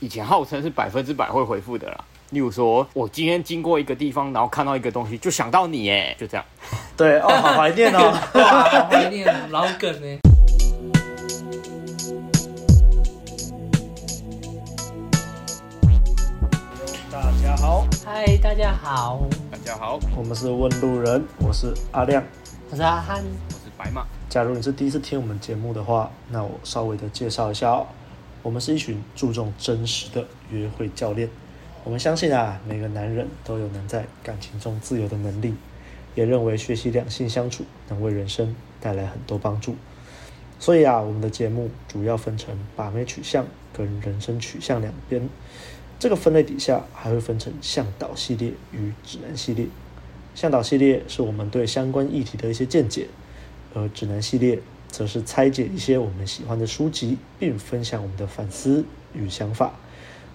以前号称是百分之百会回复的啦。例如说，我今天经过一个地方，然后看到一个东西，就想到你，哎，就这样。对哦，好怀念哦，哇，好怀念老梗呢。大家好，嗨，大家好，大家好，我们是问路人，我是阿亮，我是阿汉，我是白马。假如你是第一次听我们节目的话，那我稍微的介绍一下哦。我们是一群注重真实的约会教练。我们相信啊，每个男人都有能在感情中自由的能力，也认为学习两性相处能为人生带来很多帮助。所以啊，我们的节目主要分成把妹取向跟人生取向两边。这个分类底下还会分成向导系列与指南系列。向导系列是我们对相关议题的一些见解，而指南系列，则是拆解一些我们喜欢的书籍，并分享我们的反思与想法。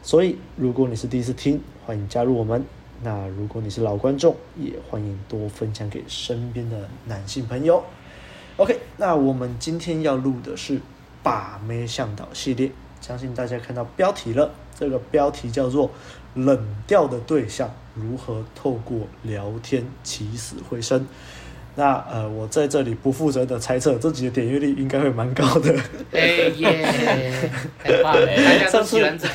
所以，如果你是第一次听，欢迎加入我们。那如果你是老观众，也欢迎多分享给身边的男性朋友。OK，那我们今天要录的是把妹向导系列。相信大家看到标题了，这个标题叫做“冷掉的对象如何透过聊天起死回生”。那呃，我在这里不负责的猜测，这集的点阅率应该会蛮高的。哎耶，太棒了！大家都喜欢这个。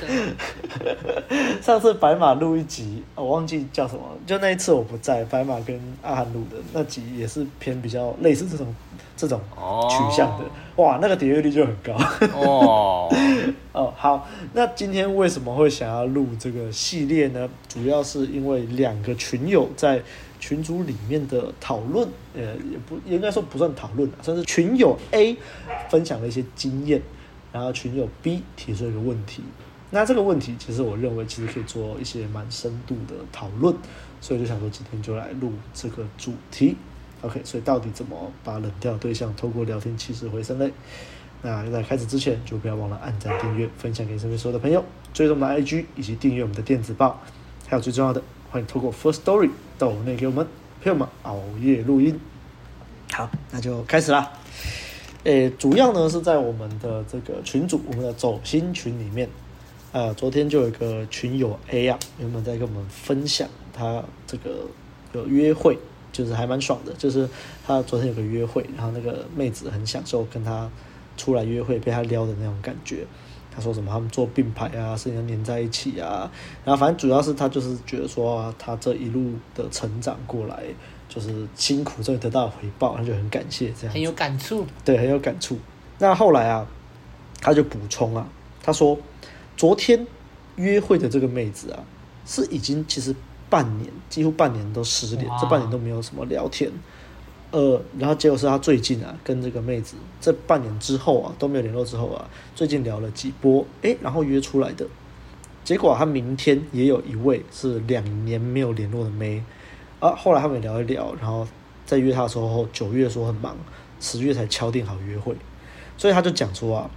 上次 白马录一集，我忘记叫什么，就那一次我不在，白马跟阿涵录的那集也是偏比较类似这种这种取向的。Oh. 哇，那个点阅率就很高。哦 哦，好，那今天为什么会想要录这个系列呢？主要是因为两个群友在。群组里面的讨论，呃，也不应该说不算讨论，算是群友 A 分享了一些经验，然后群友 B 提出一个问题。那这个问题，其实我认为其实可以做一些蛮深度的讨论，所以就想说今天就来录这个主题。OK，所以到底怎么把冷掉对象透过聊天气势回升呢？那在开始之前，就不要忘了按赞、订阅、分享给身边所有的朋友，追踪我们的 IG 以及订阅我们的电子报，还有最重要的。欢迎透过 Firstory 抖内给我们陪我们熬夜录音。好，那就开始啦。诶，主要呢是在我们的这个群组，我们的走心群里面。呃，昨天就有一个群友 A 啊，原本在跟我们分享他这个有约会，就是还蛮爽的。就是他昨天有个约会，然后那个妹子很享受跟他出来约会，被他撩的那种感觉。他说什么？他们做并排啊，甚至要黏在一起啊。然后反正主要是他就是觉得说、啊，他这一路的成长过来，就是辛苦终于得到了回报，他就很感谢这样。很有感触。对，很有感触。那后来啊，他就补充啊，他说昨天约会的这个妹子啊，是已经其实半年，几乎半年都失联，这半年都没有什么聊天。呃，然后结果是他最近啊，跟这个妹子这半年之后啊都没有联络之后啊，最近聊了几波，诶，然后约出来的，结果他明天也有一位是两年没有联络的妹，啊，后来他们聊一聊，然后在约他的时候，九月说很忙，十月才敲定好约会，所以他就讲说啊，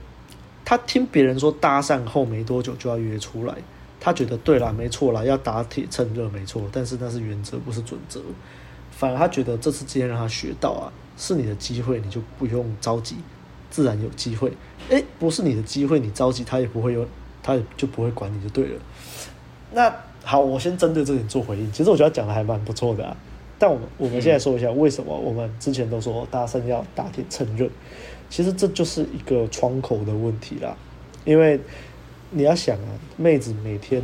他听别人说搭讪后没多久就要约出来，他觉得对啦，没错啦，要打铁趁热没错，但是那是原则不是准则。反而他觉得这次今天让他学到啊，是你的机会，你就不用着急，自然有机会。诶，不是你的机会，你着急他也不会有，他也就不会管你就对了。那好，我先针对这点做回应。其实我觉得讲的还蛮不错的啊。但我们我们现在说一下，为什么我们之前都说大声要打铁趁热？其实这就是一个窗口的问题啦。因为你要想啊，妹子每天。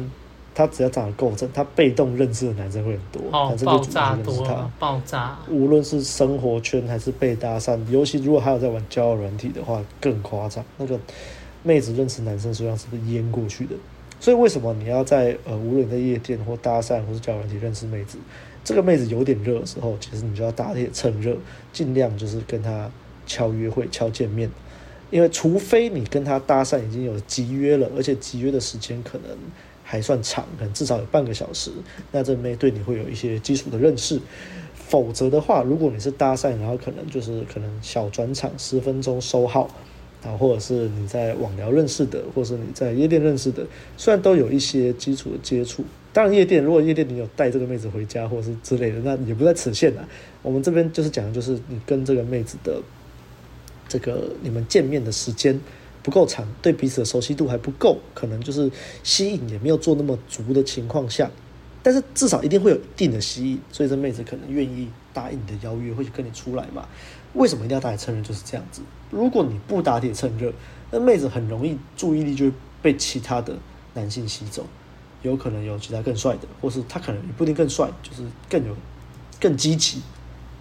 他只要长得够正，他被动认识的男生会很多，哦、男生就主动认识他。爆炸！无论是生活圈还是被搭讪，尤其如果还有在玩交友软体的话，更夸张。那个妹子认识男生，实际上是被淹过去的。所以为什么你要在呃，无论你在夜店或搭讪或是交友软体认识妹子，这个妹子有点热的时候，其实你就要打铁趁热，尽量就是跟她敲约会、敲见面。因为除非你跟她搭讪已经有集约了，而且集约的时间可能。还算长，可能至少有半个小时，那这妹对你会有一些基础的认识。否则的话，如果你是搭讪，然后可能就是可能小转场十分钟收号，啊，或者是你在网聊认识的，或者是你在夜店认识的，虽然都有一些基础的接触。当然，夜店如果夜店你有带这个妹子回家或者是之类的，那也不在此限啊。我们这边就是讲的就是你跟这个妹子的这个你们见面的时间。不够长，对彼此的熟悉度还不够，可能就是吸引也没有做那么足的情况下，但是至少一定会有一定的吸引，所以这妹子可能愿意答应你的邀约，会跟你出来嘛？为什么一定要打铁趁热？就是这样子。如果你不打铁趁热，那妹子很容易注意力就会被其他的男性吸走，有可能有其他更帅的，或是他可能也不一定更帅，就是更有更积极，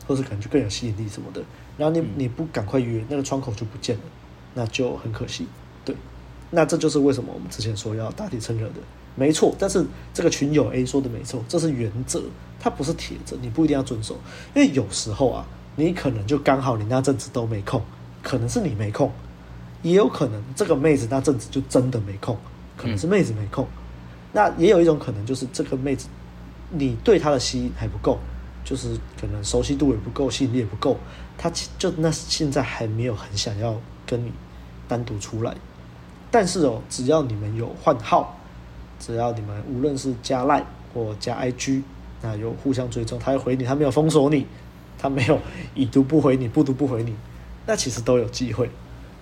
或是可能就更有吸引力什么的。然后你你不赶快约，那个窗口就不见了。那就很可惜，对，那这就是为什么我们之前说要打铁趁热的，没错。但是这个群友 A 说的没错，这是原则，它不是铁则，你不一定要遵守。因为有时候啊，你可能就刚好你那阵子都没空，可能是你没空，也有可能这个妹子那阵子就真的没空，可能是妹子没空。嗯、那也有一种可能就是这个妹子，你对她的吸引还不够，就是可能熟悉度也不够，吸引力也不够，她就那现在还没有很想要跟你。单独出来，但是哦，只要你们有换号，只要你们无论是加 Line 或加 IG，那有互相追踪，他要回你，他没有封锁你，他没有已读不回你，不读不回你，那其实都有机会。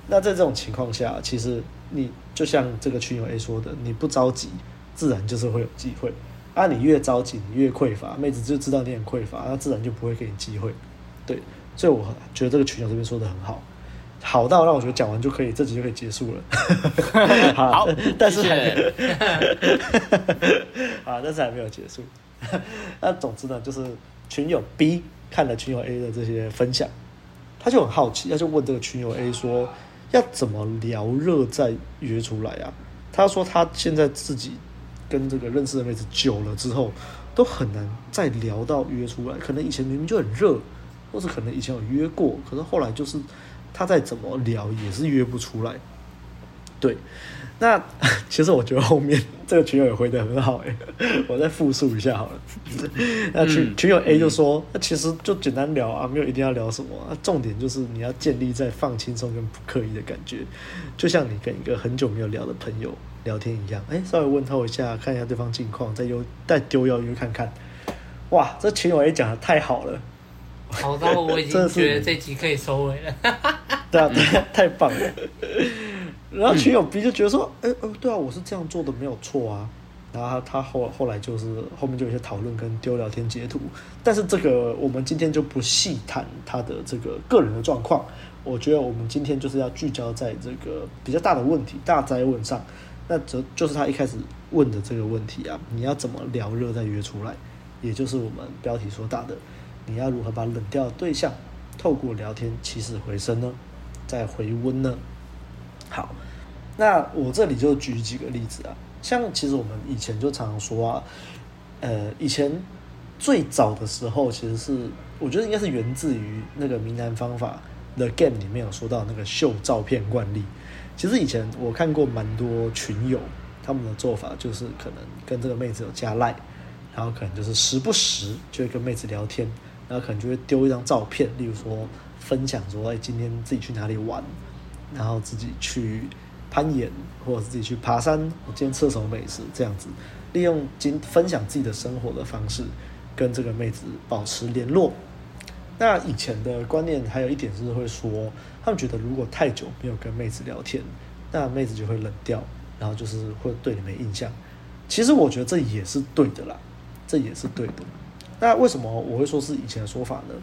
那在这种情况下，其实你就像这个群友 A 说的，你不着急，自然就是会有机会。啊，你越着急，你越匮乏，妹子就知道你很匮乏，那自然就不会给你机会。对，所以我觉得这个群友这边说的很好。好到让我觉得讲完就可以，这集就可以结束了。好，好，但是啊，但是还没有结束。那总之呢，就是群友 B 看了群友 A 的这些分享，他就很好奇，他就问这个群友 A 说，要怎么聊热再约出来啊？他说他现在自己跟这个认识的妹子久了之后，都很难再聊到约出来。可能以前明明就很热，或是可能以前有约过，可是后来就是。他再怎么聊也是约不出来，对。那 其实我觉得后面这个群友也回得很好哎，我再复述一下好了。那群群友 A 就说：“那其实就简单聊啊，没有一定要聊什么。啊重点就是你要建立在放轻松跟不刻意的感觉，就像你跟一个很久没有聊的朋友聊天一样，哎，稍微问候一下，看一下对方近况，再丢再丢邀约看看。哇，这群友 A 讲的太好了。”好到我已经 觉得这集可以收尾了。对啊，对啊太棒了。然后群友 B 就觉得说，哎、哦，对啊，我是这样做的，没有错啊。然后他后后来就是后面就有些讨论跟丢聊天截图，但是这个我们今天就不细谈他的这个个人的状况。我觉得我们今天就是要聚焦在这个比较大的问题、大灾问上。那则就是他一开始问的这个问题啊，你要怎么聊热再约出来？也就是我们标题所打的。你要如何把冷掉的对象透过聊天起死回生呢？再回温呢？好，那我这里就举几个例子啊。像其实我们以前就常常说啊，呃，以前最早的时候，其实是我觉得应该是源自于那个闽南方法的 Game 里面有说到那个秀照片惯例。其实以前我看过蛮多群友他们的做法，就是可能跟这个妹子有加赖，然后可能就是时不时就会跟妹子聊天。然后可能就会丢一张照片，例如说分享说，哎，今天自己去哪里玩，然后自己去攀岩，或者自己去爬山，我今天吃什么美食，这样子，利用今分享自己的生活的方式，跟这个妹子保持联络。那以前的观念还有一点是会说，他们觉得如果太久没有跟妹子聊天，那妹子就会冷掉，然后就是会对你没印象。其实我觉得这也是对的啦，这也是对的。那为什么我会说是以前的说法呢？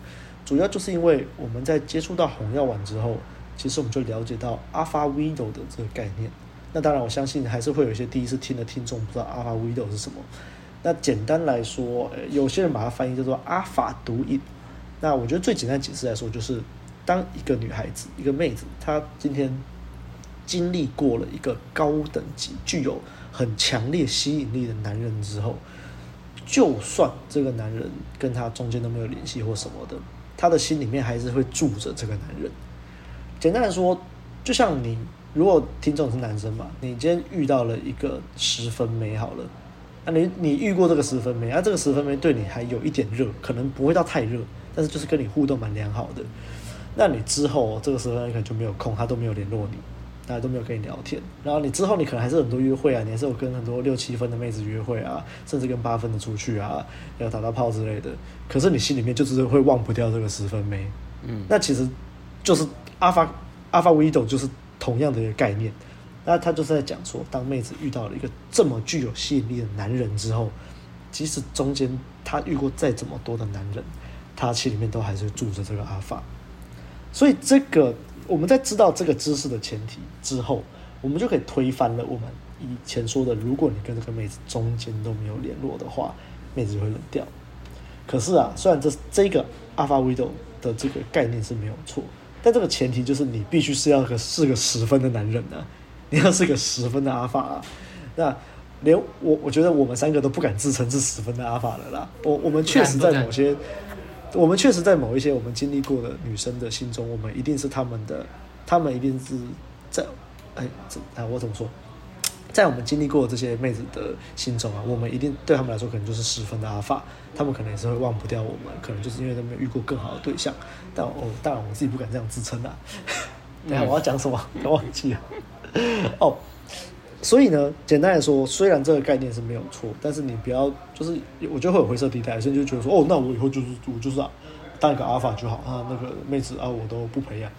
主要就是因为我们在接触到红药丸之后，其实我们就了解到 Alpha Widow 的这个概念。那当然，我相信还是会有一些第一次听的听众不知道 Alpha Widow 是什么。那简单来说，有些人把它翻译叫做阿法毒瘾。那我觉得最简单解释来说，就是当一个女孩子、一个妹子，她今天经历过了一个高等级、具有很强烈吸引力的男人之后。就算这个男人跟她中间都没有联系或什么的，他的心里面还是会住着这个男人。简单来说，就像你如果听众是男生嘛，你今天遇到了一个十分美好了，那你你遇过这个十分美，啊这个十分美对你还有一点热，可能不会到太热，但是就是跟你互动蛮良好的，那你之后这个十分美可能就没有空，他都没有联络你。大家都没有跟你聊天，然后你之后你可能还是很多约会啊，你还是有跟很多六七分的妹子约会啊，甚至跟八分的出去啊，要打打炮之类的。可是你心里面就是会忘不掉这个十分妹，嗯，那其实就是阿法阿法维斗就是同样的一个概念。那他就是在讲说，当妹子遇到了一个这么具有吸引力的男人之后，即使中间他遇过再怎么多的男人，他心里面都还是住着这个阿法。所以这个我们在知道这个知识的前提之后，我们就可以推翻了我们以前说的，如果你跟这个妹子中间都没有联络的话，妹子就会冷掉。可是啊，虽然这这个 Alpha Widow 的这个概念是没有错，但这个前提就是你必须是要个是个十分的男人啊。你要是个十分的阿法啊，那连我我觉得我们三个都不敢自称是十分的阿法了啦。我我们确实在某些，我们确实在某一些我们经历过的女生的心中，我们一定是他们的，他们一定是在，哎，怎哎我怎么说，在我们经历过这些妹子的心中啊，我们一定对他们来说可能就是十分的阿法，他们可能也是会忘不掉我们，可能就是因为他们遇过更好的对象。但哦，当然我自己不敢这样自称啊。等下我要讲什么？我忘记了。哦，所以呢，简单来说，虽然这个概念是没有错，但是你不要就是，我觉得会有灰色地带，所以就觉得说，哦，那我以后就是我就是啊，当一个阿尔法就好啊，那个妹子啊，我都不培养，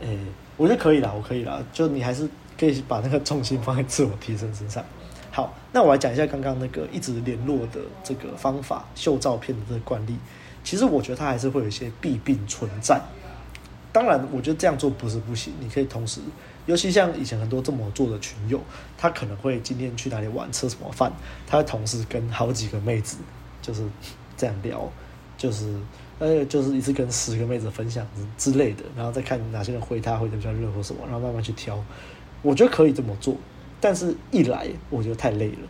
诶，我觉得可以啦，我可以啦，就你还是可以把那个重心放在自我提升身上。好，那我来讲一下刚刚那个一直联络的这个方法，秀照片的这个惯例，其实我觉得它还是会有一些弊病存在。当然，我觉得这样做不是不行，你可以同时。尤其像以前很多这么做的群友，他可能会今天去哪里玩，吃什么饭，他会同时跟好几个妹子就是这样聊，就是呃，就是一次跟十个妹子分享之之类的，然后再看哪些人回他回的比较热或什么，然后慢慢去挑。我觉得可以这么做，但是一来我觉得太累了，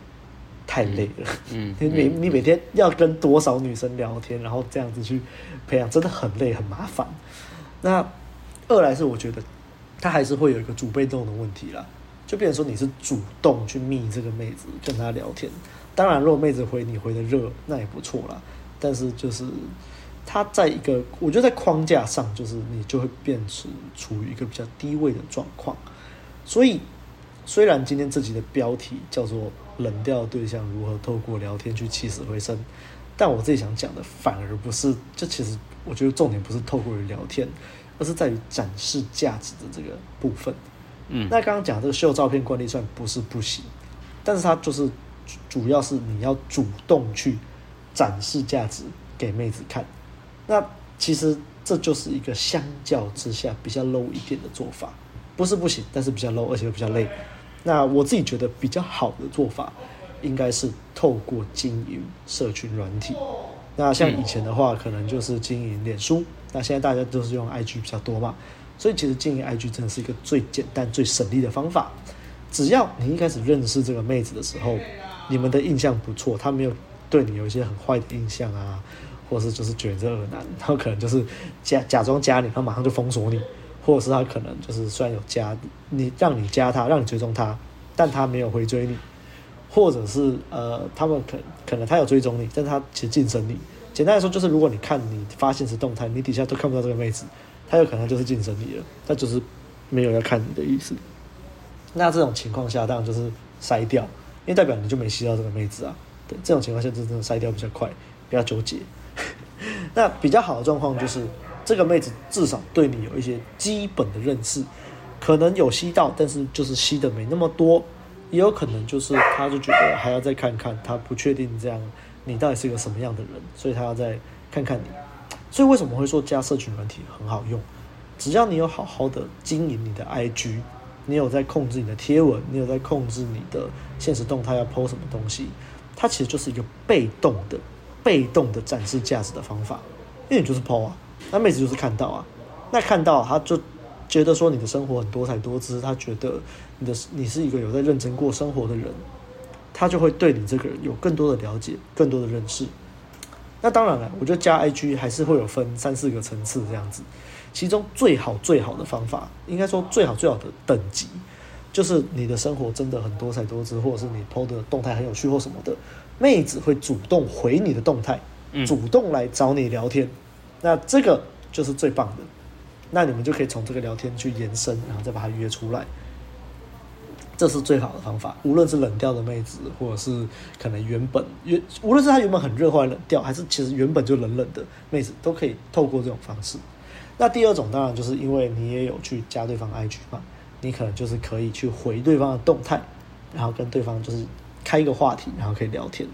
太累了。嗯，你每你每天要跟多少女生聊天，然后这样子去培养，真的很累很麻烦。那二来是我觉得。他还是会有一个主被动的问题啦，就变成说你是主动去密这个妹子跟她聊天，当然如果妹子回你回的热，那也不错啦。但是就是他在一个，我觉得在框架上，就是你就会变成处于一个比较低位的状况。所以虽然今天这集的标题叫做“冷掉对象如何透过聊天去起死回生”，但我自己想讲的反而不是，这其实我觉得重点不是透过聊天。而是在于展示价值的这个部分，嗯，那刚刚讲这个秀照片惯例算不是不行，但是它就是主要是你要主动去展示价值给妹子看，那其实这就是一个相较之下比较 low 一点的做法，不是不行，但是比较 low，而且又比较累。那我自己觉得比较好的做法，应该是透过经营社群软体。那像以前的话，可能就是经营脸书。那现在大家都是用 IG 比较多嘛，所以其实经营 IG 真的是一个最简单、最省力的方法。只要你一开始认识这个妹子的时候，你们的印象不错，她没有对你有一些很坏的印象啊，或是就是觉得这恶男，然后可能就是假假装加你，他马上就封锁你，或者是他可能就是虽然有加你，让你加他，让你追踪他，但他没有回追你，或者是呃，他们可可能他有追踪你，但他其实晋升你。简单来说，就是如果你看你发现实动态，你底下都看不到这个妹子，她有可能就是晋升你了，她就是没有要看你的意思。那这种情况下，当然就是筛掉，因为代表你就没吸到这个妹子啊。对，这种情况下就真的筛掉比较快，不要纠结。那比较好的状况就是，这个妹子至少对你有一些基本的认识，可能有吸到，但是就是吸的没那么多，也有可能就是她就觉得还要再看看，她不确定这样。你到底是一个什么样的人？所以他要再看看你。所以为什么会说加社群软体很好用？只要你有好好的经营你的 IG，你有在控制你的贴文，你有在控制你的现实动态要 po 什么东西，它其实就是一个被动的、被动的展示价值的方法。因为你就是 po 啊，那妹子就是看到啊，那看到他就觉得说你的生活很多彩多姿，他觉得你的你是一个有在认真过生活的人。他就会对你这个人有更多的了解，更多的认识。那当然了，我觉得加 IG 还是会有分三四个层次这样子。其中最好最好的方法，应该说最好最好的等级，就是你的生活真的很多彩多姿，或者是你 PO 的动态很有趣或什么的，妹子会主动回你的动态，主动来找你聊天。那这个就是最棒的。那你们就可以从这个聊天去延伸，然后再把它约出来。这是最好的方法，无论是冷掉的妹子，或者是可能原本原，无论是她原本很热，或者冷掉，还是其实原本就冷冷的妹子，都可以透过这种方式。那第二种当然就是因为你也有去加对方 IG 嘛，你可能就是可以去回对方的动态，然后跟对方就是开一个话题，然后可以聊天，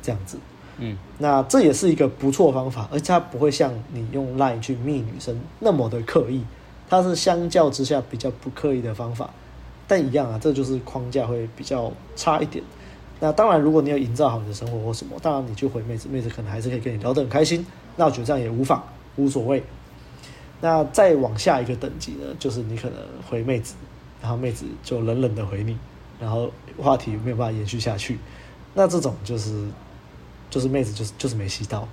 这样子。嗯，那这也是一个不错方法，而且它不会像你用 Line 去密女生那么的刻意，它是相较之下比较不刻意的方法。但一样啊，这就是框架会比较差一点。那当然，如果你要营造好你的生活或什么，当然你去回妹子，妹子可能还是可以跟你聊得很开心。那我觉得这样也无妨，无所谓。那再往下一个等级呢，就是你可能回妹子，然后妹子就冷冷的回你，然后话题没有办法延续下去。那这种就是。就是妹子就是就是没吸到，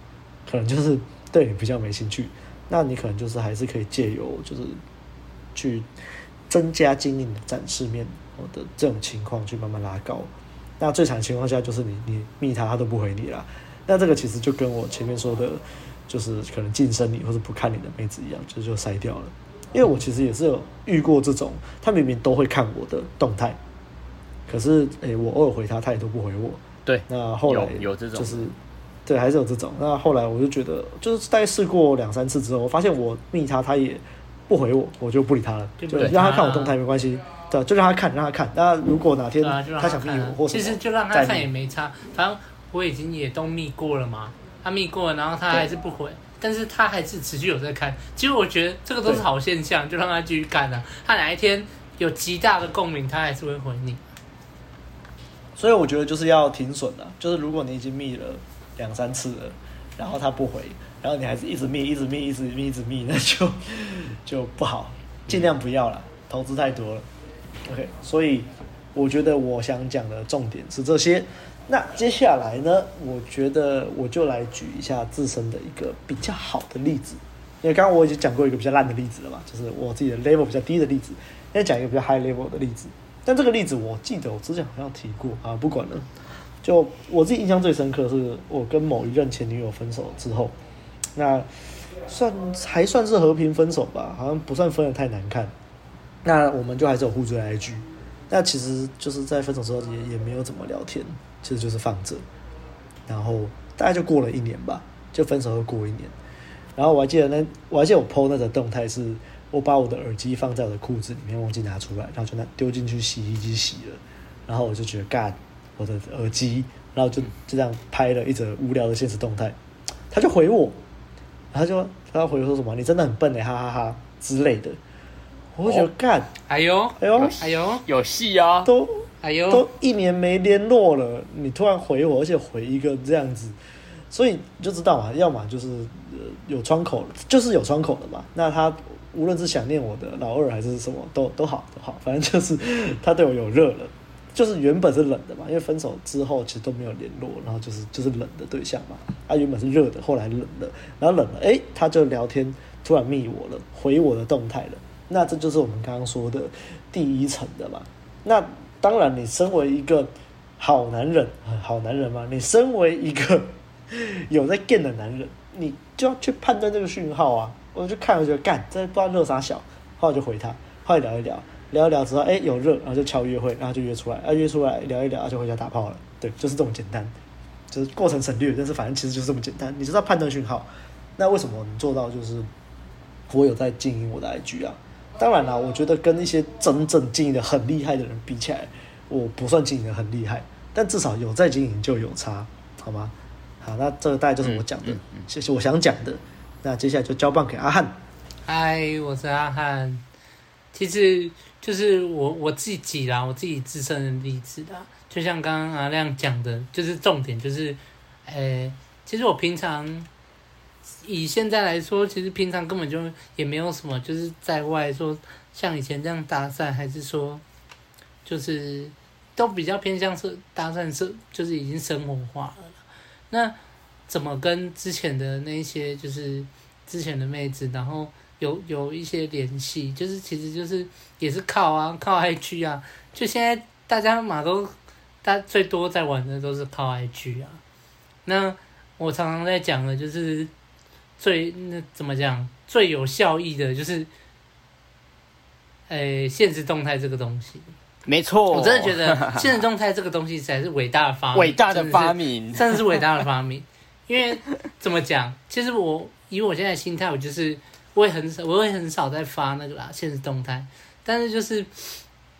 可能就是对你比较没兴趣，那你可能就是还是可以借由就是去增加经营的展示面的这种情况去慢慢拉高。那最惨的情况下就是你你密他他都不回你啦。那这个其实就跟我前面说的，就是可能晋升你或者不看你的妹子一样，就就筛掉了。因为我其实也是有遇过这种，他明明都会看我的动态，可是诶、欸，我偶尔回他，他也都不回我。对，那后来有这种，就是对，还是有这种。那后来我就觉得，就是大概试过两三次之后，我发现我密他，他也不回我，我就不理他了，就让他看我动态没关系。对，就让他看，让他看。那如果哪天他想密我，或其实就让他看也没差，反正我已经也都密过了嘛。他密过了，然后他还是不回，但是他还是持续有在看。其实我觉得这个都是好现象，就让他继续干啊。他哪一天有极大的共鸣，他还是会回你。所以我觉得就是要停损了，就是如果你已经密了两三次了，然后他不回，然后你还是一直密，一直密，一直密，一直密，那就就不好，尽量不要了，投资太多了。OK，所以我觉得我想讲的重点是这些。那接下来呢，我觉得我就来举一下自身的一个比较好的例子，因为刚刚我已经讲过一个比较烂的例子了嘛，就是我自己的 level 比较低的例子，现在讲一个比较 high level 的例子。但这个例子我记得我之前好像提过啊，不管了。就我自己印象最深刻是我跟某一任前女友分手之后，那算还算是和平分手吧，好像不算分的太难看。那我们就还是有互追 IG，那其实就是在分手之后也也没有怎么聊天，其实就是放着。然后大概就过了一年吧，就分手后过一年。然后我还记得那我还记得我 PO 那个动态是。我把我的耳机放在我的裤子里面，忘记拿出来，然后就那丢进去洗衣机洗了。然后我就觉得，干，我的耳机，然后就就这样拍了一则无聊的现实动态。他就回我，然后就他回我说什么：“你真的很笨哎，哈哈哈，哈之类的。”我就觉得干，哎呦，哎呦，哎呦，有戏啊！都，哎呦，都一年没联络了，你突然回我，而且回一个这样子，所以你就知道嘛，要么就是呃有窗口，就是有窗口的嘛。那他。无论是想念我的老二还是什么，都都好都好，反正就是他对我有热了，就是原本是冷的嘛，因为分手之后其实都没有联络，然后就是就是冷的对象嘛。他原本是热的，后来冷了，然后冷了，哎，他就聊天，突然密我了，回我的动态了。那这就是我们刚刚说的第一层的嘛。那当然，你身为一个好男人，好男人嘛，你身为一个 有在 g 的男人，你就要去判断这个讯号啊。我就看，我就干，这不知道热啥小，后来就回他，后来聊一聊，聊一聊之后，哎、欸，有热，然后就敲约会，然后就约出来，啊，约出来聊一聊，就回家打炮了，对，就是这么简单，就是过程省略，但是反正其实就是这么简单，你知道判断讯号，那为什么能做到就是我有在经营我的 IG 啊？当然啦，我觉得跟一些真正经营的很厉害的人比起来，我不算经营的很厉害，但至少有在经营就有差，好吗？好，那这个大概就是我讲的，谢谢、嗯嗯嗯、我想讲的。那接下来就交棒给阿汉。嗨，我是阿汉。其实就是我我自己啦，我自己自身的例子啦。就像刚刚阿亮讲的，就是重点就是，诶、其实我平常以现在来说，其实平常根本就也没有什么，就是在外说像以前这样搭讪，还是说就是都比较偏向是搭讪是，就是已经生活化了。那怎么跟之前的那些就是。之前的妹子，然后有有一些联系，就是其实就是也是靠啊靠 IG 啊，就现在大家嘛都，大最多在玩的都是靠 IG 啊。那我常常在讲的就是最那怎么讲最有效益的就是，诶，限时动态这个东西。没错，我真的觉得 现实动态这个东西才是伟大的发明，伟大的发明，真的是伟大的发明。因为怎么讲，其实我。以我现在心态，我就是我也很少，我会很少在发那个啦，现实动态。但是就是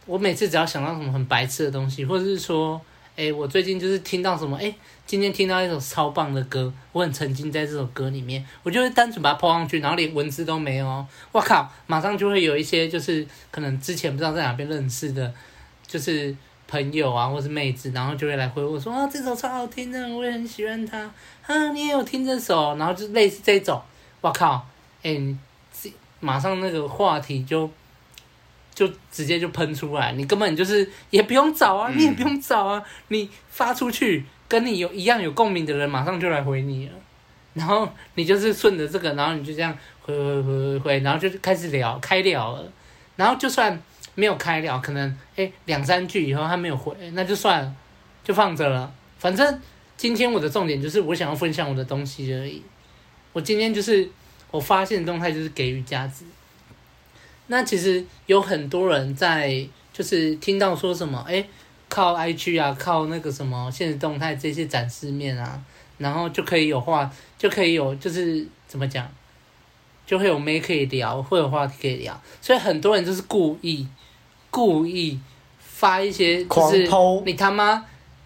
我每次只要想到什么很白痴的东西，或者是说，哎、我最近就是听到什么，哎、今天听到一首超棒的歌，我很沉浸在这首歌里面，我就会单纯把它 po 上去，然后连文字都没有，哦我靠，马上就会有一些就是可能之前不知道在哪边认识的，就是朋友啊，或是妹子，然后就会来回我说啊，这首超好听的，我也很喜欢它，啊，你也有听这首，然后就类似这种，我靠，哎、马上那个话题就就直接就喷出来，你根本就是也不用找啊，你也不用找啊，你发出去跟你有一样有共鸣的人，马上就来回你了。然后你就是顺着这个，然后你就这样回回回回回，然后就开始聊开聊了。然后就算没有开聊，可能哎两三句以后他没有回，那就算了，就放着了。反正今天我的重点就是我想要分享我的东西而已。我今天就是。我发现动态就是给予价值。那其实有很多人在，就是听到说什么，哎，靠 IG 啊，靠那个什么现实动态这些展示面啊，然后就可以有话，就可以有，就是怎么讲，就会有妹可以聊，会有话题可以聊。所以很多人就是故意，故意发一些，就是你他妈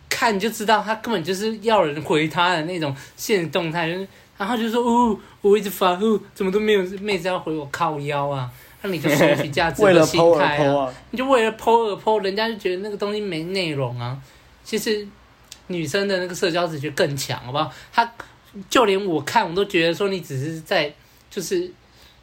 看就知道他根本就是要人回他的那种现实动态，就是。然后就说，哦，我一直发，哦，怎么都没有妹子要回我靠腰啊？那你就索取价值的心态啊，啊你就为了 po 而 po，人家就觉得那个东西没内容啊。其实女生的那个社交直觉更强，好不好？她就连我看我都觉得说你只是在就是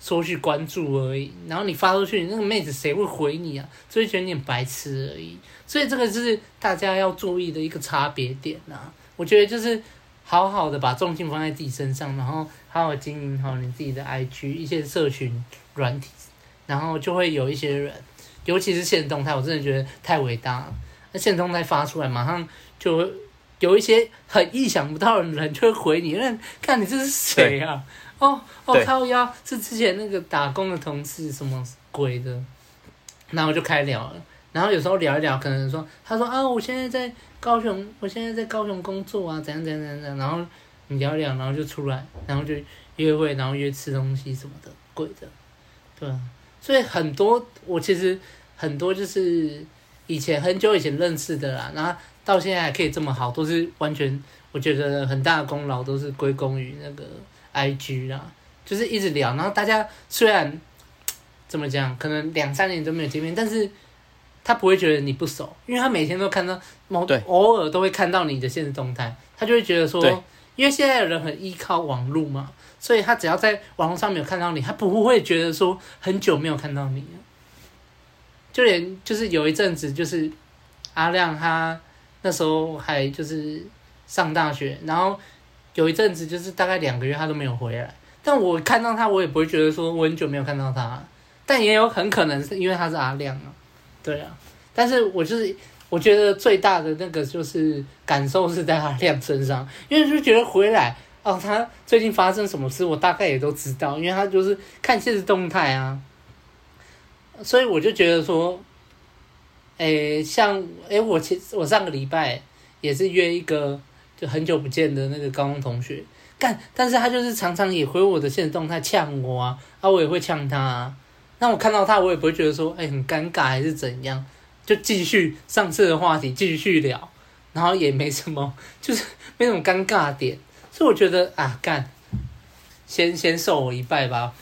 索取关注而已。然后你发出去，那个妹子谁会回你啊？所以觉得你很白痴而已。所以这个就是大家要注意的一个差别点啊。我觉得就是。好好的把重心放在自己身上，然后好好经营好你自己的 IG 一些社群软体，然后就会有一些人，尤其是现动态，我真的觉得太伟大了。那现动态发出来，马上就有一些很意想不到的人就会回你，那看你这是谁啊？哦哦，靠腰是之前那个打工的同事什么鬼的，然后就开聊了，然后有时候聊一聊，可能说他说啊，我现在在。高雄，我现在在高雄工作啊，怎样怎样怎样，然后你聊聊，然后就出来，然后就约会，然后约吃东西什么的，贵的，对啊，所以很多我其实很多就是以前很久以前认识的啦，然后到现在还可以这么好，都是完全我觉得很大的功劳都是归功于那个 IG 啦，就是一直聊，然后大家虽然怎么讲，可能两三年都没有见面，但是。他不会觉得你不熟，因为他每天都看到，某偶尔都会看到你的现实动态，他就会觉得说，因为现在的人很依靠网络嘛，所以他只要在网络上没有看到你，他不会觉得说很久没有看到你。就连就是有一阵子，就是阿亮他那时候还就是上大学，然后有一阵子就是大概两个月他都没有回来，但我看到他，我也不会觉得说我很久没有看到他，但也有很可能是因为他是阿亮啊。对啊，但是我就是我觉得最大的那个就是感受是在阿亮身上，因为就觉得回来哦，他最近发生什么事，我大概也都知道，因为他就是看限时动态啊，所以我就觉得说，诶，像诶，我其实我上个礼拜也是约一个就很久不见的那个高中同学干，但是他就是常常也回我的限时动态呛我啊，啊，我也会呛他啊。那我看到他，我也不会觉得说，哎、欸，很尴尬还是怎样，就继续上次的话题继续聊，然后也没什么，就是没什么尴尬点，所以我觉得啊，干，先先受我一拜吧，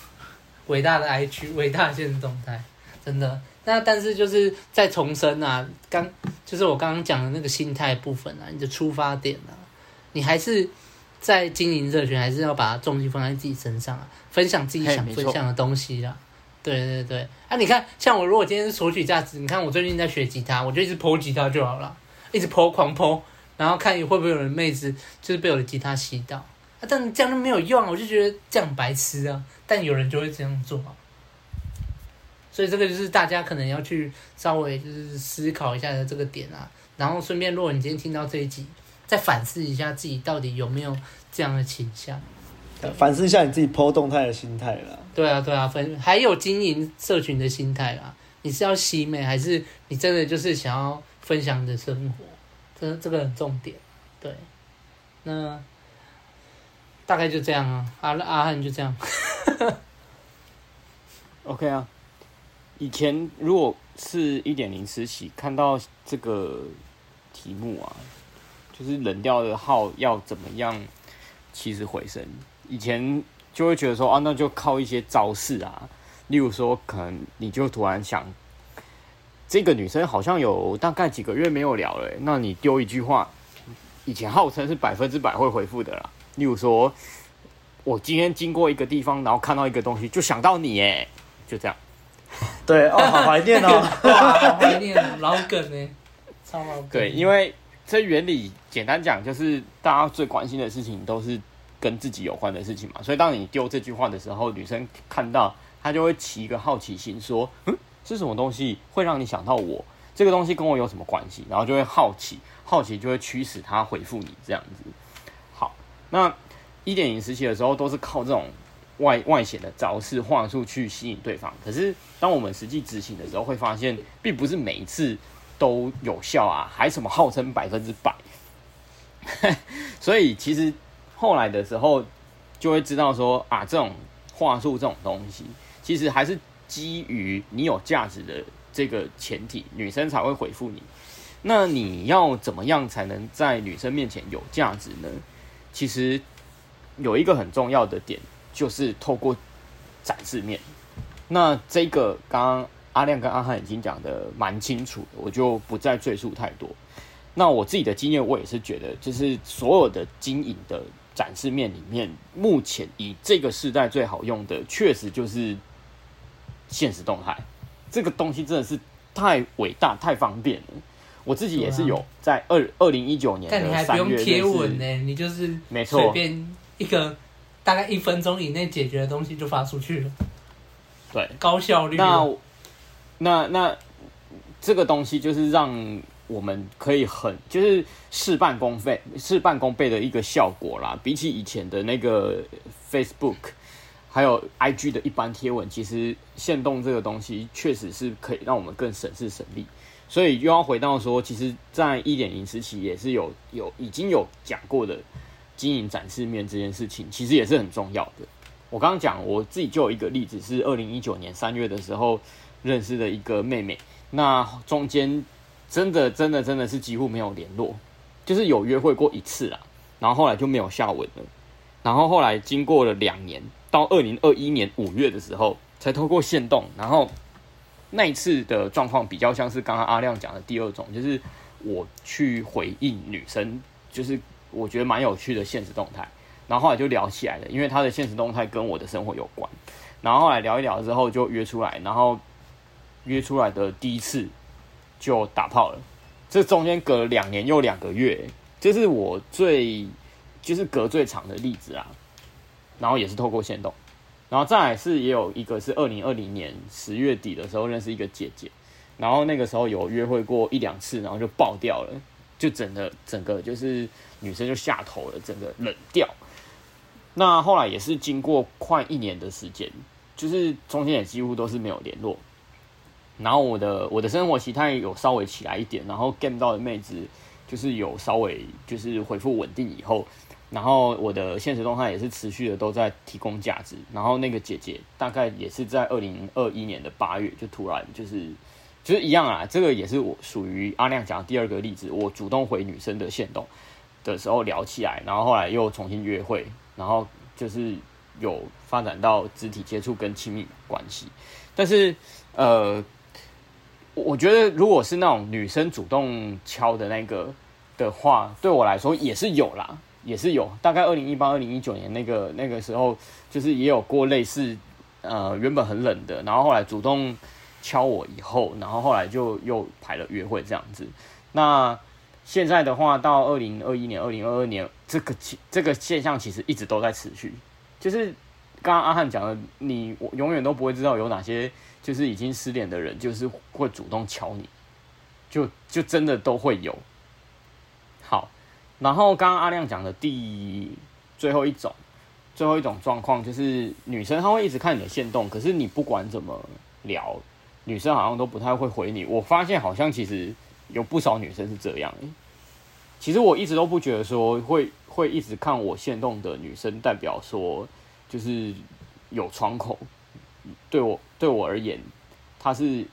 伟大的 IG，伟大的限时动态，真的。那但是就是再重申啊，刚就是我刚刚讲的那个心态部分啊，你的出发点啊，你还是在经营社群，还是要把重心放在自己身上啊，分享自己想分享的东西啦。对对对，啊，你看，像我如果今天是索取价值，你看我最近在学吉他，我就一直剖吉他就好了，一直剖狂剖然后看会不会有人妹子就是被我的吉他吸到，啊，但这样都没有用，我就觉得这样白痴啊，但有人就会这样做，所以这个就是大家可能要去稍微就是思考一下的这个点啊，然后顺便如果你今天听到这一集，再反思一下自己到底有没有这样的倾向。反思一下你自己 po 动态的心态啦。对啊，对啊，分还有经营社群的心态啦。你是要洗美，还是你真的就是想要分享你的生活？这这个很重点。对，那大概就这样啊。阿阿汉就这样。OK 啊。以前如果是一点零时期看到这个题目啊，就是冷掉的号要怎么样起死回生？以前就会觉得说啊，那就靠一些招式啊，例如说，可能你就突然想，这个女生好像有大概几个月没有聊了，那你丢一句话，以前号称是百分之百会回复的啦。例如说，我今天经过一个地方，然后看到一个东西，就想到你，哎，就这样。对哦，好怀念哦，好怀念老梗呢，超老梗。对，因为这原理简单讲，就是大家最关心的事情都是跟自己有关的事情嘛。所以当你丢这句话的时候，女生看到她就会起一个好奇心，说：“嗯，是什么东西会让你想到我？这个东西跟我有什么关系？”然后就会好奇，好奇就会驱使她回复你这样子。好，那一点零时期的时候都是靠这种。外外显的招式话术去吸引对方，可是当我们实际执行的时候，会发现并不是每一次都有效啊，还什么号称百分之百。所以其实后来的时候就会知道说啊，这种话术这种东西，其实还是基于你有价值的这个前提，女生才会回复你。那你要怎么样才能在女生面前有价值呢？其实有一个很重要的点。就是透过展示面，那这个刚刚阿亮跟阿汉已经讲得蛮清楚的，我就不再赘述太多。那我自己的经验，我也是觉得，就是所有的经营的展示面里面，目前以这个时代最好用的，确实就是现实动态。这个东西真的是太伟大、太方便了。我自己也是有在二二零一九年的三月，但你还不用贴文呢，你就是没错，随便一个。大概一分钟以内解决的东西就发出去了，对，高效率。那那那这个东西就是让我们可以很就是事半功倍、事半功倍的一个效果啦。比起以前的那个 Facebook 还有 IG 的一般贴文，其实限动这个东西确实是可以让我们更省事省力。所以又要回到说，其实，在一点零时期也是有有已经有讲过的。经营展示面这件事情，其实也是很重要的。我刚刚讲，我自己就有一个例子，是二零一九年三月的时候认识的一个妹妹。那中间真的、真的、真的是几乎没有联络，就是有约会过一次啦，然后后来就没有下文了。然后后来经过了两年，到二零二一年五月的时候，才透过线动。然后那一次的状况比较像是刚刚阿亮讲的第二种，就是我去回应女生，就是。我觉得蛮有趣的现实动态，然后后来就聊起来了，因为他的现实动态跟我的生活有关，然后后来聊一聊之后就约出来，然后约出来的第一次就打炮了，这中间隔了两年又两个月，这是我最就是隔最长的例子啊，然后也是透过线动，然后再来是也有一个是二零二零年十月底的时候认识一个姐姐，然后那个时候有约会过一两次，然后就爆掉了。就整个整个就是女生就下头了，整个冷掉。那后来也是经过快一年的时间，就是中间也几乎都是没有联络。然后我的我的生活习态有稍微起来一点，然后 game 到的妹子就是有稍微就是回复稳定以后，然后我的现实动态也是持续的都在提供价值。然后那个姐姐大概也是在二零二一年的八月就突然就是。其实一样啊，这个也是我属于阿亮讲的第二个例子。我主动回女生的限动的时候聊起来，然后后来又重新约会，然后就是有发展到肢体接触跟亲密关系。但是呃，我觉得如果是那种女生主动敲的那个的话，对我来说也是有啦，也是有。大概二零一八、二零一九年那个那个时候，就是也有过类似呃原本很冷的，然后后来主动。敲我以后，然后后来就又排了约会这样子。那现在的话，到二零二一年、二零二二年，这个这个现象其实一直都在持续。就是刚刚阿汉讲的，你永远都不会知道有哪些就是已经失联的人，就是会主动敲你，就就真的都会有。好，然后刚刚阿亮讲的第最后一种，最后一种状况就是女生她会一直看你的线动，可是你不管怎么聊。女生好像都不太会回你，我发现好像其实有不少女生是这样。其实我一直都不觉得说会会一直看我线动的女生代表说就是有窗口。对我对我而言，她是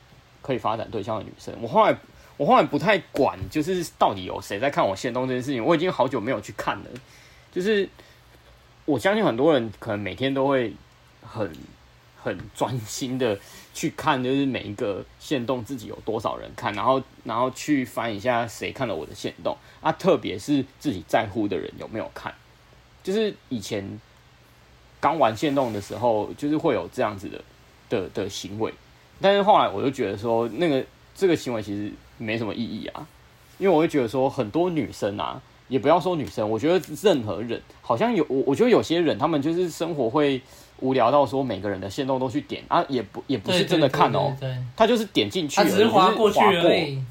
可以发展对象的女生。我后来我后来不太管，就是到底有谁在看我线动这件事情，我已经好久没有去看了。就是我相信很多人可能每天都会很很专心的去看，就是每一个线动自己有多少人看，然后然后去翻一下谁看了我的线动啊，特别是自己在乎的人有没有看。就是以前刚玩线动的时候，就是会有这样子的的的行为，但是后来我就觉得说，那个这个行为其实没什么意义啊，因为我会觉得说，很多女生啊，也不要说女生，我觉得任何人，好像有我，我觉得有些人他们就是生活会无聊到说，每个人的线动都去点啊，也不也不是真的看哦，他就是点进去，他只是划过去而已。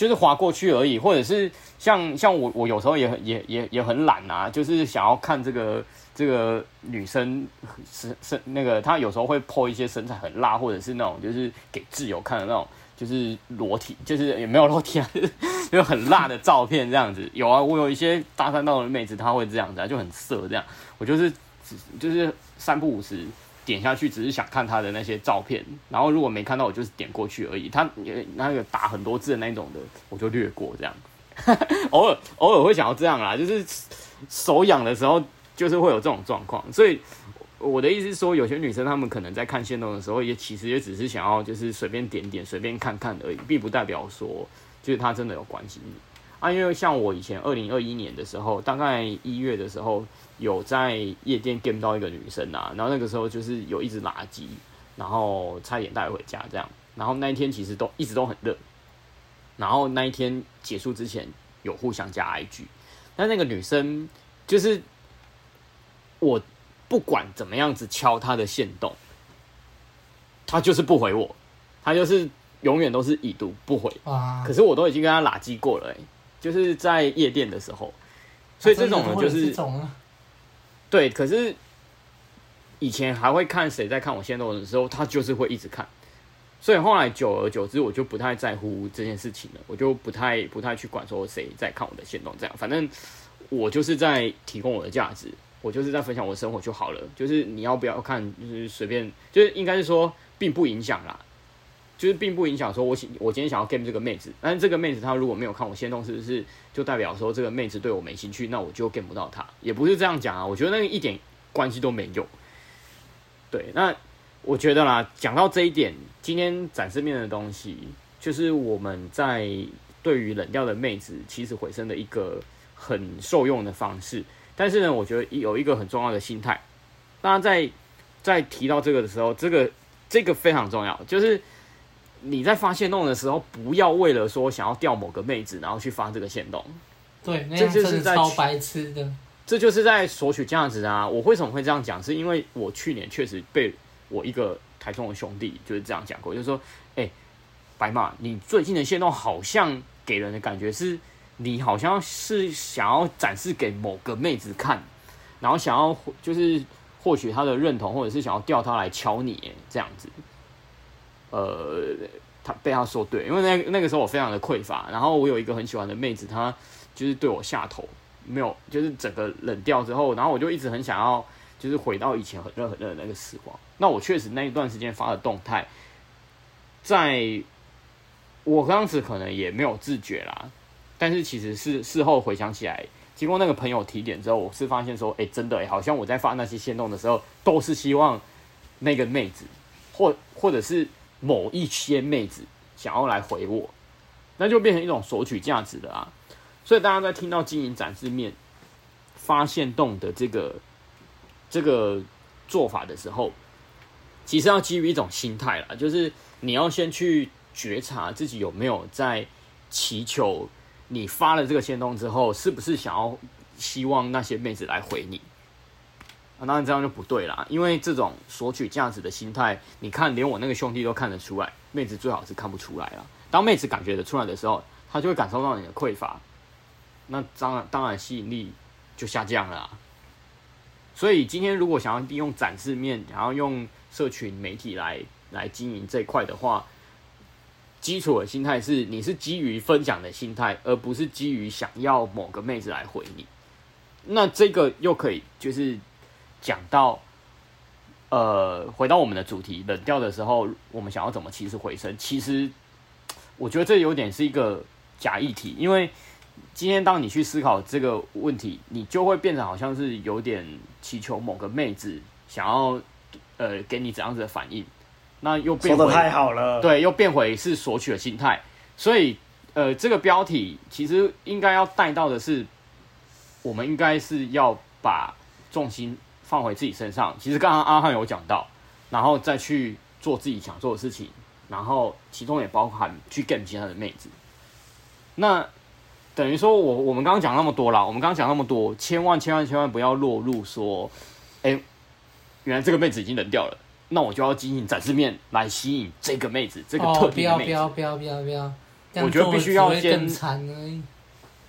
就是滑过去而已，或者是像像我我有时候也很也也也很懒啊，就是想要看这个这个女生身身那个她有时候会 po 一些身材很辣，或者是那种就是给挚友看的那种，就是裸体，就是也没有裸体啊，就是很辣的照片这样子。有啊，我有一些搭讪到的妹子，她会这样子啊，就很色这样。我就是就是三不五时。点下去只是想看他的那些照片，然后如果没看到，我就是点过去而已。他那个打很多字的那种的，我就略过这样。偶尔偶尔会想要这样啦，就是手痒的时候，就是会有这种状况。所以我的意思是说，有些女生她们可能在看线动的时候，也其实也只是想要就是随便点点、随便看看而已，并不代表说就是她真的有关心你啊。因为像我以前二零二一年的时候，大概一月的时候。有在夜店 game 到一个女生啊，然后那个时候就是有一直垃圾，然后差点带回家这样。然后那一天其实都一直都很热，然后那一天结束之前有互相加 IG，但那个女生就是我不管怎么样子敲她的线动，她就是不回我，她就是永远都是已读不回。啊！可是我都已经跟她垃圾过了，欸，就是在夜店的时候，所以这种呢就是。对，可是以前还会看谁在看我线动的时候，他就是会一直看，所以后来久而久之，我就不太在乎这件事情了，我就不太不太去管说谁在看我的线动，这样。反正我就是在提供我的价值，我就是在分享我的生活就好了，就是你要不要看，就是随便，就是应该是说并不影响啦，就是并不影响说我我今天想要 game 这个妹子，但是这个妹子她如果没有看我先动，是不是？就代表说这个妹子对我没兴趣，那我就 game 不到她，也不是这样讲啊。我觉得那个一点关系都没有。对，那我觉得啦，讲到这一点，今天展示面的东西，就是我们在对于冷掉的妹子起死回生的一个很受用的方式。但是呢，我觉得有一个很重要的心态，大家在在提到这个的时候，这个这个非常重要，就是。你在发现动的时候，不要为了说想要钓某个妹子，然后去发这个限动。对，那样就是在超白痴的。这就是在索取价值啊！我为什么会这样讲？是因为我去年确实被我一个台中的兄弟就是这样讲过，就是说，哎、欸，白马，你最近的线动好像给人的感觉是，你好像是想要展示给某个妹子看，然后想要就是获取她的认同，或者是想要钓她来敲你，这样子。呃，他被他说对，因为那那个时候我非常的匮乏，然后我有一个很喜欢的妹子，她就是对我下头，没有，就是整个冷掉之后，然后我就一直很想要，就是回到以前很热很热的那个时光。那我确实那一段时间发的动态，在我当时可能也没有自觉啦，但是其实是事后回想起来，经过那个朋友提点之后，我是发现说，哎、真的、欸，好像我在发那些限动的时候，都是希望那个妹子，或或者是。某一些妹子想要来回我，那就变成一种索取价值了啊！所以大家在听到经营展示面发现动的这个这个做法的时候，其实要基于一种心态啦，就是你要先去觉察自己有没有在祈求你发了这个限动之后，是不是想要希望那些妹子来回你。那当然这样就不对啦，因为这种索取价值的心态，你看连我那个兄弟都看得出来，妹子最好是看不出来啦。当妹子感觉得出来的时候，她就会感受到你的匮乏，那当然当然吸引力就下降了。所以今天如果想要利用展示面，想要用社群媒体来来经营这一块的话，基础的心态是你是基于分享的心态，而不是基于想要某个妹子来回你。那这个又可以就是。讲到呃，回到我们的主题，冷掉的时候，我们想要怎么起死回生？其实我觉得这有点是一个假议题，因为今天当你去思考这个问题，你就会变成好像是有点祈求某个妹子想要呃给你怎样子的反应，那又变回太好了，对，又变回是索取的心态，所以呃，这个标题其实应该要带到的是，我们应该是要把重心。放回自己身上，其实刚刚阿汉有讲到，然后再去做自己想做的事情，然后其中也包含去 get 其他的妹子。那等于说我我们刚刚讲那么多啦，我们刚刚讲那么多，千万千万千万不要落入说，哎、欸，原来这个妹子已经冷掉了，那我就要经营展示面来吸引这个妹子，这个特别的妹子。哦、不要不要不要不要不要！我觉得必须要先。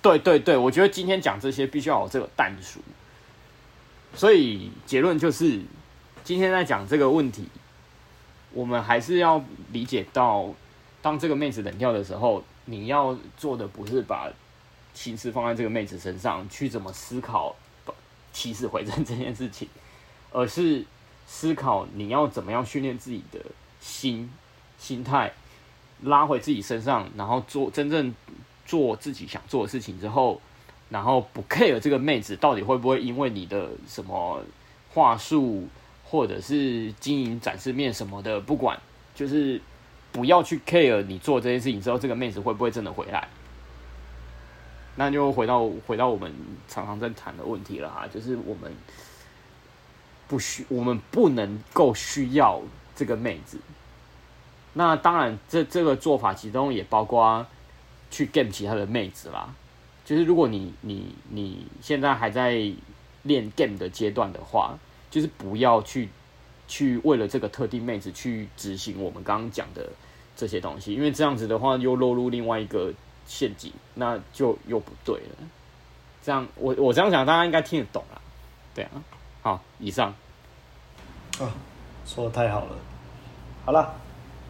对对对，我觉得今天讲这些必须要有这个但书。所以结论就是，今天在讲这个问题，我们还是要理解到，当这个妹子冷掉的时候，你要做的不是把心思放在这个妹子身上，去怎么思考起死回生这件事情，而是思考你要怎么样训练自己的心心态，拉回自己身上，然后做真正做自己想做的事情之后。然后不 care 这个妹子到底会不会因为你的什么话术，或者是经营展示面什么的，不管，就是不要去 care 你做这些事情之后，这个妹子会不会真的回来？那就回到回到我们常常在谈的问题了哈，就是我们不需，我们不能够需要这个妹子。那当然，这这个做法其中也包括去 game 其他的妹子啦。就是如果你你你现在还在练 game 的阶段的话，就是不要去去为了这个特定妹子去执行我们刚刚讲的这些东西，因为这样子的话又落入另外一个陷阱，那就又不对了。这样我我这样讲，大家应该听得懂了，对啊。好，以上。啊，说的太好了。好了，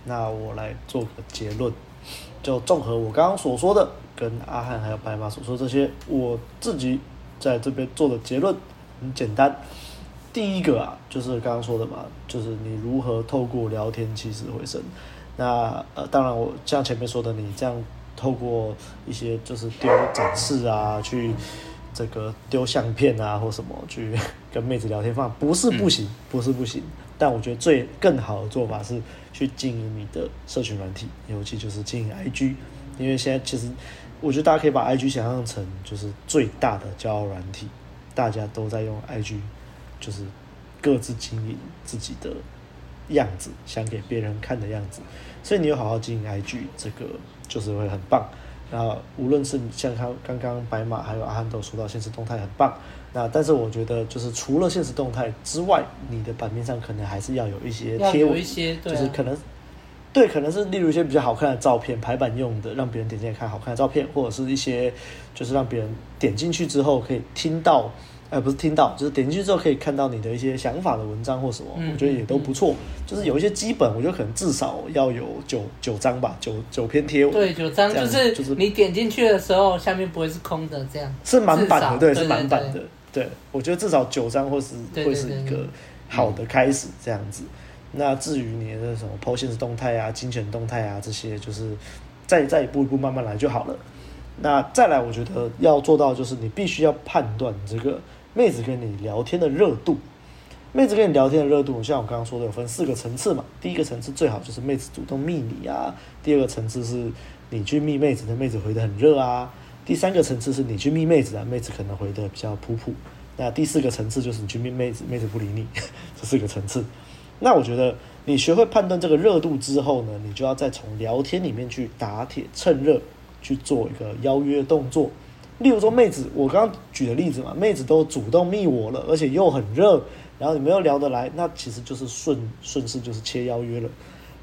那我来做个结论，就综合我刚刚所说的。跟阿汉还有白马所说这些，我自己在这边做的结论很简单。第一个啊，就是刚刚说的嘛，就是你如何透过聊天起死回生。那呃，当然我像前面说的，你这样透过一些就是丢展示啊，去这个丢相片啊或什么去跟妹子聊天，放不是不行，不是不行。但我觉得最更好的做法是去经营你的社群软体，尤其就是经营 IG，因为现在其实。我觉得大家可以把 IG 想象成就是最大的骄傲软体，大家都在用 IG，就是各自经营自己的样子，想给别人看的样子。所以你有好好经营 IG，这个就是会很棒。那无论是像他刚刚白马还有阿汉都说到现实动态很棒，那但是我觉得就是除了现实动态之外，你的版面上可能还是要有一些贴文，就是可能。对，可能是例如一些比较好看的照片，排版用的，让别人点进来看好看的照片，或者是一些就是让别人点进去之后可以听到，呃，不是听到，就是点进去之后可以看到你的一些想法的文章或什么，嗯、我觉得也都不错。嗯、就是有一些基本，我觉得可能至少要有九九张吧，九九篇贴文。对，九张就是就是你点进去的时候，下面不会是空的，这样是满版的，对，是满版的。对，我觉得至少九张或是会是一个好的开始，这样子。那至于你的什么 PO 限时动态啊、精选动态啊这些，就是再再一步一步慢慢来就好了。那再来，我觉得要做到就是你必须要判断这个妹子跟你聊天的热度。妹子跟你聊天的热度，像我刚刚说的，有分四个层次嘛。第一个层次最好就是妹子主动密你啊。第二个层次是你去密妹子，的妹子回得很热啊。第三个层次是你去密妹子啊，妹子可能回得比较普普。那第四个层次就是你去密妹子，妹子不理你，这四个层次。那我觉得你学会判断这个热度之后呢，你就要再从聊天里面去打铁趁热去做一个邀约动作。例如说，妹子，我刚刚举的例子嘛，妹子都主动密我了，而且又很热，然后你们又聊得来，那其实就是顺顺势就是切邀约了。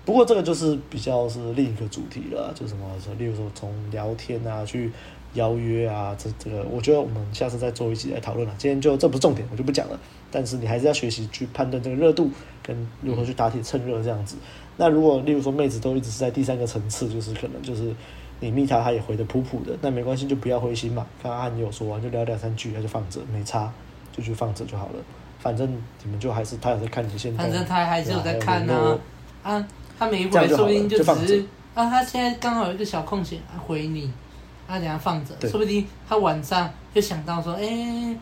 不过这个就是比较是另一个主题了，就什么说，例如说从聊天啊去。邀约啊，这这个，我觉得我们下次再做一集来讨论了。今天就这不是重点，我就不讲了。但是你还是要学习去判断这个热度，跟如何去打铁趁热这样子。那如果例如说妹子都一直是在第三个层次，就是可能就是你密她，她也回的普普的，那没关系，就不要灰心嘛。刚刚你有说完，就聊两三句，那就放着，没差，就去放着就好了。反正你们就还是他有在看你现在，反正他还是有在看呢。啊，他每一回说不定就只是啊，他现在刚好有一个小空闲，回你，啊，等下放着，说不定他晚上就想到说，哎、欸，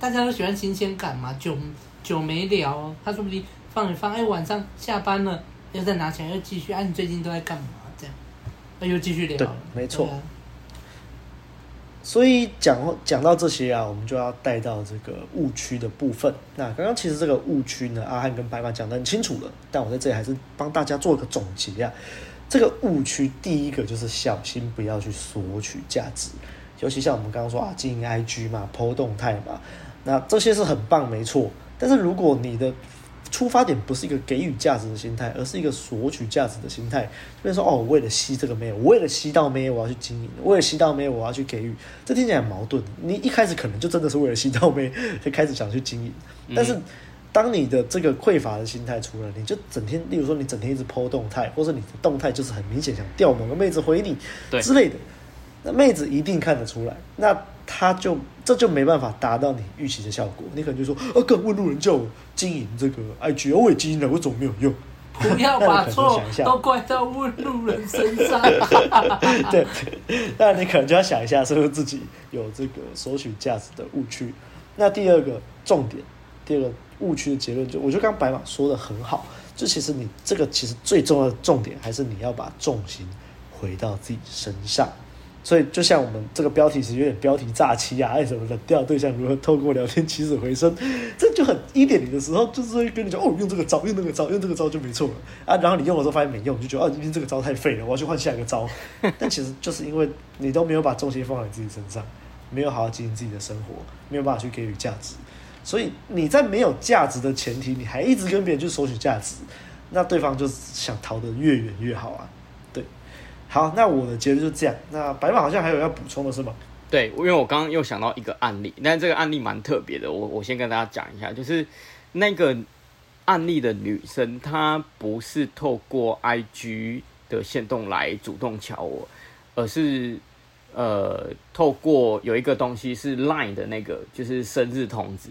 大家都喜欢新鲜感嘛，久久没聊，他说不定放一放，哎、欸，晚上下班了又再拿起来又继续，啊，你最近都在干嘛？这样，那，又继续聊，对，没错。所以讲讲到这些啊，我们就要带到这个误区的部分。那刚刚其实这个误区呢，阿汉跟白马讲得很清楚了，但我在这里还是帮大家做一个总结啊。这个误区第一个就是小心不要去索取价值，尤其像我们刚刚说啊，经营 IG 嘛，PO 动态嘛，那这些是很棒，没错。但是如果你的出发点不是一个给予价值的心态，而是一个索取价值的心态。比如说，哦，我为了吸这个妹，我为了吸到妹，我要去经营；为了吸到妹，我要去给予。这听起来很矛盾。你一开始可能就真的是为了吸到妹，就开始想去经营。但是，当你的这个匮乏的心态出来，你就整天，例如说，你整天一直 po 动态，或者你的动态就是很明显想钓某个妹子回你之类的，那妹子一定看得出来。那他就这就没办法达到你预期的效果，你可能就说啊，敢问路人叫我经营这个 IG，我也经营了，我怎么没有用。不要把 错都怪到问路人身上。对，那你可能就要想一下，是不是自己有这个索取价值的误区？那第二个重点，第二个误区的结论，就我觉得刚白马说的很好，就其实你这个其实最重要的重点，还是你要把重心回到自己身上。所以，就像我们这个标题是有点标题诈欺啊，爱什么冷掉对象如何透过聊天起死回生，这就很一点零的时候，就是会跟你讲哦，用这个招，用那个招，用这个招就没错了啊。然后你用的时候发现没用，你就觉得哦，今天这个招太废了，我要去换下一个招。但其实就是因为你都没有把重心放在自己身上，没有好好经营自己的生活，没有办法去给予价值，所以你在没有价值的前提，你还一直跟别人去索取价值，那对方就想逃得越远越好啊。好，那我的结论就这样。那白马好像还有要补充的是吗？对，因为我刚刚又想到一个案例，但这个案例蛮特别的，我我先跟大家讲一下，就是那个案例的女生，她不是透过 IG 的线动来主动敲我，而是呃透过有一个东西是 Line 的那个，就是生日通知，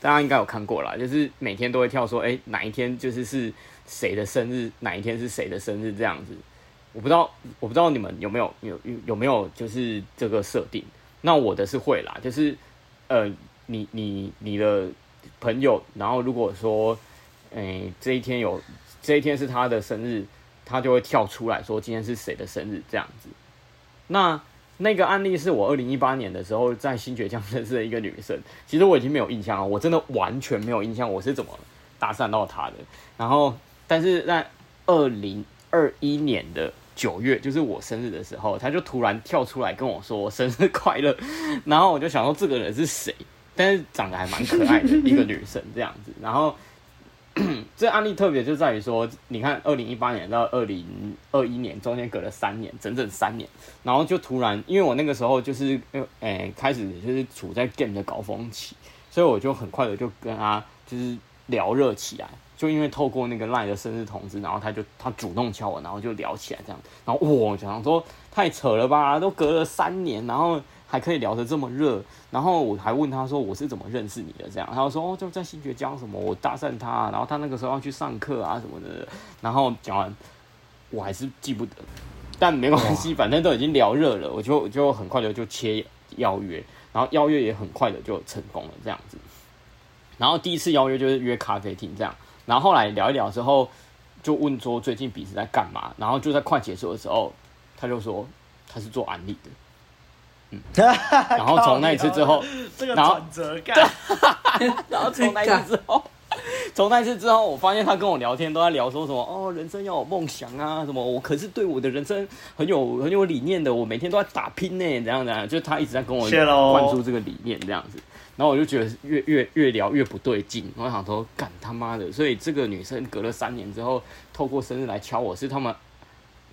大家应该有看过啦，就是每天都会跳说，哎，哪一天就是是谁的生日，哪一天是谁的生日这样子。我不知道，我不知道你们有没有有有有没有就是这个设定？那我的是会啦，就是呃，你你你的朋友，然后如果说，诶、欸，这一天有这一天是他的生日，他就会跳出来说今天是谁的生日这样子。那那个案例是我二零一八年的时候在新崛江认识的一个女生，其实我已经没有印象了，我真的完全没有印象我是怎么搭讪到她的。然后，但是在二零二一年的。九月就是我生日的时候，他就突然跳出来跟我说我生日快乐，然后我就想说这个人是谁？但是长得还蛮可爱的一个女生这样子。然后 这案例特别就在于说，你看二零一八年到二零二一年中间隔了三年，整整三年，然后就突然因为我那个时候就是呃、开始就是处在 game 的高峰期，所以我就很快的就跟他就是聊热起来。就因为透过那个 LINE 的生日通知，然后他就他主动敲我，然后就聊起来这样，然后我想说太扯了吧，都隔了三年，然后还可以聊得这么热，然后我还问他说我是怎么认识你的？这样，他就说哦就在新觉江什么，我搭讪他，然后他那个时候要去上课啊什么的，然后讲完我还是记不得，但没关系，反正都已经聊热了，我就就很快的就切邀约，然后邀约也很快的就成功了这样子，然后第一次邀约就是约咖啡厅这样。然后后来聊一聊之后，就问说最近彼此在干嘛，然后就在快结束的时候，他就说他是做安利的，嗯，然后从那一次之后，然后 然后从那一次之后，从那一次之后，我发现他跟我聊天都在聊说什么哦，人生要有梦想啊，什么我可是对我的人生很有很有理念的，我每天都在打拼呢，怎样怎样，就他一直在跟我灌输这个理念这样子。然后我就觉得越越越聊越不对劲，我想说干他妈的！所以这个女生隔了三年之后，透过生日来敲我，是他们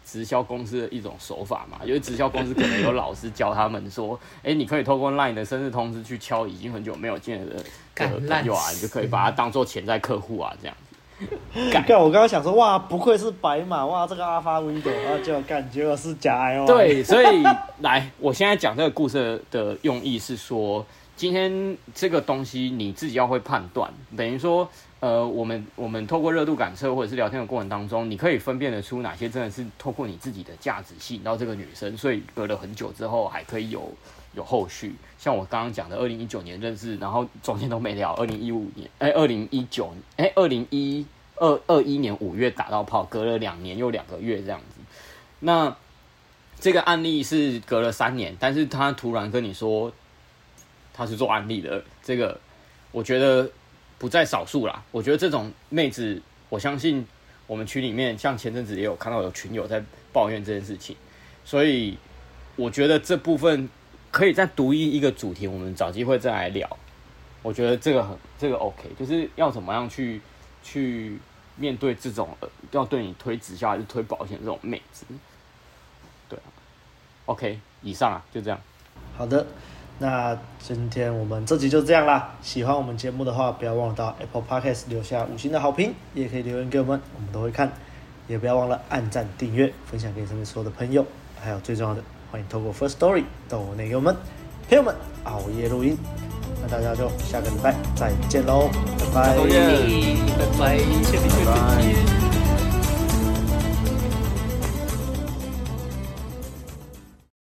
直销公司的一种手法嘛？因为直销公司可能有老师教他们说，哎，你可以透过 LINE 的生日通知去敲已经很久没有见的朋友啊，你就可以把它当做潜在客户啊，这样子。干，我刚刚想说，哇，不愧是白马，哇，这个阿发 window 啊，就感觉我是假 I O。对，所以来，我现在讲这个故事的用意是说。今天这个东西你自己要会判断，等于说，呃，我们我们透过热度感测或者是聊天的过程当中，你可以分辨得出哪些真的是透过你自己的价值吸引到这个女生，所以隔了很久之后还可以有有后续。像我刚刚讲的，二零一九年认识，然后中间都没聊，二零一五年，哎，二零一九，哎，二零一二二一年五月打到炮，隔了两年又两个月这样子。那这个案例是隔了三年，但是他突然跟你说他是做安利的，这个我觉得不在少数啦。我觉得这种妹子，我相信我们群里面，像前阵子也有看到有群友在抱怨这件事情，所以我觉得这部分。可以再独一一个主题，我们找机会再来聊。我觉得这个很这个 OK，就是要怎么样去去面对这种要对你推直销还是推保险这种妹子。对，OK，以上啊就这样。好的，那今天我们这集就这样啦。喜欢我们节目的话，不要忘了到 Apple Podcast 留下五星的好评，也可以留言给我们，我们都会看。也不要忘了按赞、订阅、分享给身边所有的朋友，还有最重要的。欢迎透过 First Story 到我那个我们朋友们熬夜录音，那大家就下个礼拜再见喽，拜拜，拜拜，拜拜。